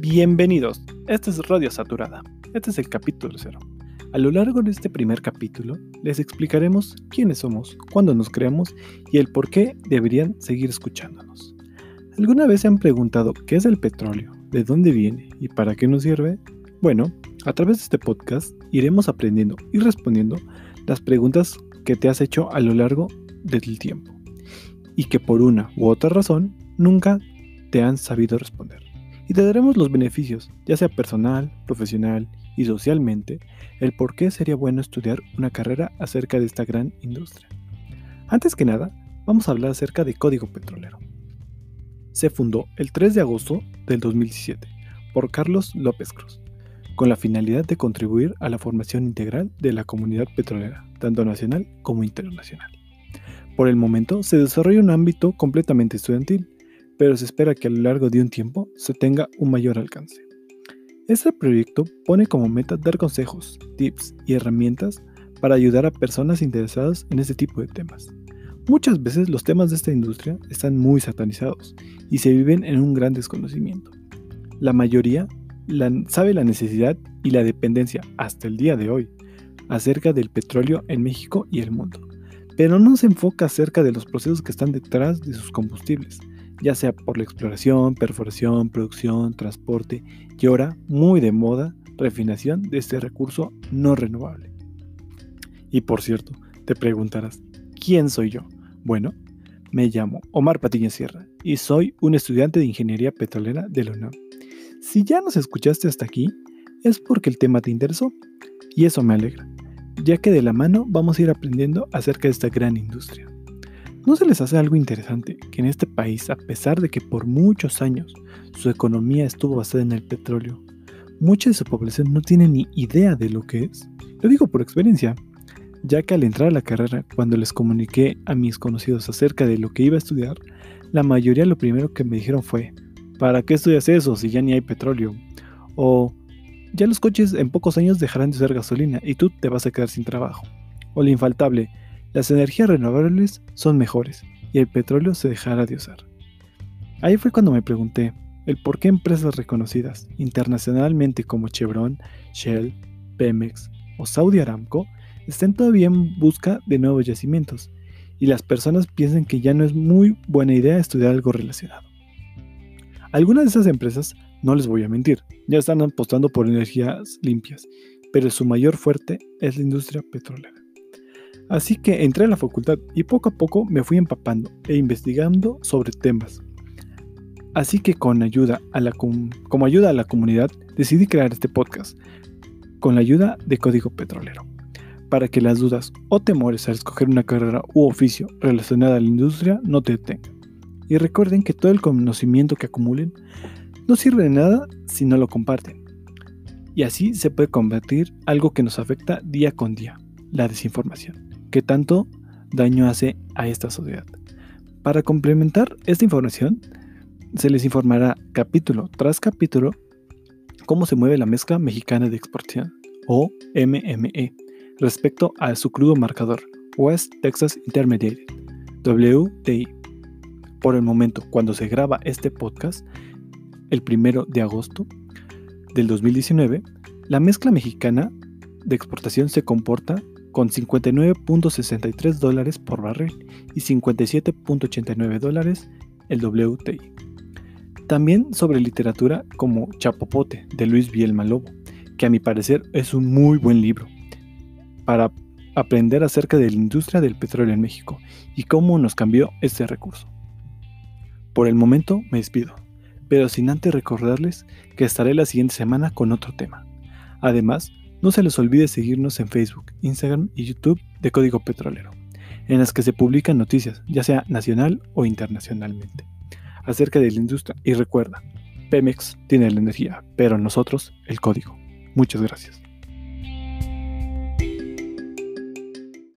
Bienvenidos, este es Radio Saturada, este es el capítulo cero. A lo largo de este primer capítulo les explicaremos quiénes somos, cuándo nos creamos y el por qué deberían seguir escuchándonos. ¿Alguna vez se han preguntado qué es el petróleo, de dónde viene y para qué nos sirve? Bueno, a través de este podcast iremos aprendiendo y respondiendo las preguntas que te has hecho a lo largo del tiempo y que por una u otra razón nunca te han sabido responder y te daremos los beneficios, ya sea personal, profesional y socialmente, el por qué sería bueno estudiar una carrera acerca de esta gran industria. Antes que nada, vamos a hablar acerca de Código Petrolero. Se fundó el 3 de agosto del 2017 por Carlos López Cruz, con la finalidad de contribuir a la formación integral de la comunidad petrolera, tanto nacional como internacional. Por el momento se desarrolla un ámbito completamente estudiantil, pero se espera que a lo largo de un tiempo se tenga un mayor alcance. Este proyecto pone como meta dar consejos, tips y herramientas para ayudar a personas interesadas en este tipo de temas. Muchas veces los temas de esta industria están muy satanizados y se viven en un gran desconocimiento. La mayoría sabe la necesidad y la dependencia hasta el día de hoy acerca del petróleo en México y el mundo, pero no se enfoca acerca de los procesos que están detrás de sus combustibles, ya sea por la exploración, perforación, producción, transporte y ahora, muy de moda, refinación de este recurso no renovable. Y por cierto, te preguntarás, ¿quién soy yo? Bueno, me llamo Omar Patiño Sierra y soy un estudiante de Ingeniería Petrolera de la UNAM. Si ya nos escuchaste hasta aquí, es porque el tema te interesó y eso me alegra, ya que de la mano vamos a ir aprendiendo acerca de esta gran industria. ¿No se les hace algo interesante que en este país, a pesar de que por muchos años su economía estuvo basada en el petróleo, mucha de su población no tiene ni idea de lo que es? Lo digo por experiencia, ya que al entrar a la carrera, cuando les comuniqué a mis conocidos acerca de lo que iba a estudiar, la mayoría lo primero que me dijeron fue, ¿para qué estudias eso si ya ni hay petróleo? O ya los coches en pocos años dejarán de usar gasolina y tú te vas a quedar sin trabajo. O lo infaltable, las energías renovables son mejores y el petróleo se dejará de usar. Ahí fue cuando me pregunté el por qué empresas reconocidas internacionalmente como Chevron, Shell, Pemex o Saudi Aramco estén todavía en busca de nuevos yacimientos y las personas piensan que ya no es muy buena idea estudiar algo relacionado. Algunas de esas empresas, no les voy a mentir, ya están apostando por energías limpias, pero su mayor fuerte es la industria petrolera. Así que entré a la facultad y poco a poco me fui empapando e investigando sobre temas. Así que con ayuda a la como ayuda a la comunidad decidí crear este podcast con la ayuda de Código Petrolero, para que las dudas o temores al escoger una carrera u oficio relacionada a la industria no te detengan. Y recuerden que todo el conocimiento que acumulen no sirve de nada si no lo comparten. Y así se puede combatir algo que nos afecta día con día, la desinformación que tanto daño hace a esta sociedad. Para complementar esta información, se les informará capítulo tras capítulo cómo se mueve la mezcla mexicana de exportación, o MME, respecto a su crudo marcador, West Texas Intermediate, WTI. Por el momento, cuando se graba este podcast, el primero de agosto del 2019, la mezcla mexicana de exportación se comporta con 59.63 dólares por barril y 57.89 dólares el WTI. También sobre literatura como Chapopote de Luis Bielma Lobo, que a mi parecer es un muy buen libro para aprender acerca de la industria del petróleo en México y cómo nos cambió este recurso. Por el momento me despido, pero sin antes recordarles que estaré la siguiente semana con otro tema. Además, no se les olvide seguirnos en Facebook, Instagram y YouTube de Código Petrolero, en las que se publican noticias, ya sea nacional o internacionalmente, acerca de la industria. Y recuerda, Pemex tiene la energía, pero nosotros el código. Muchas gracias.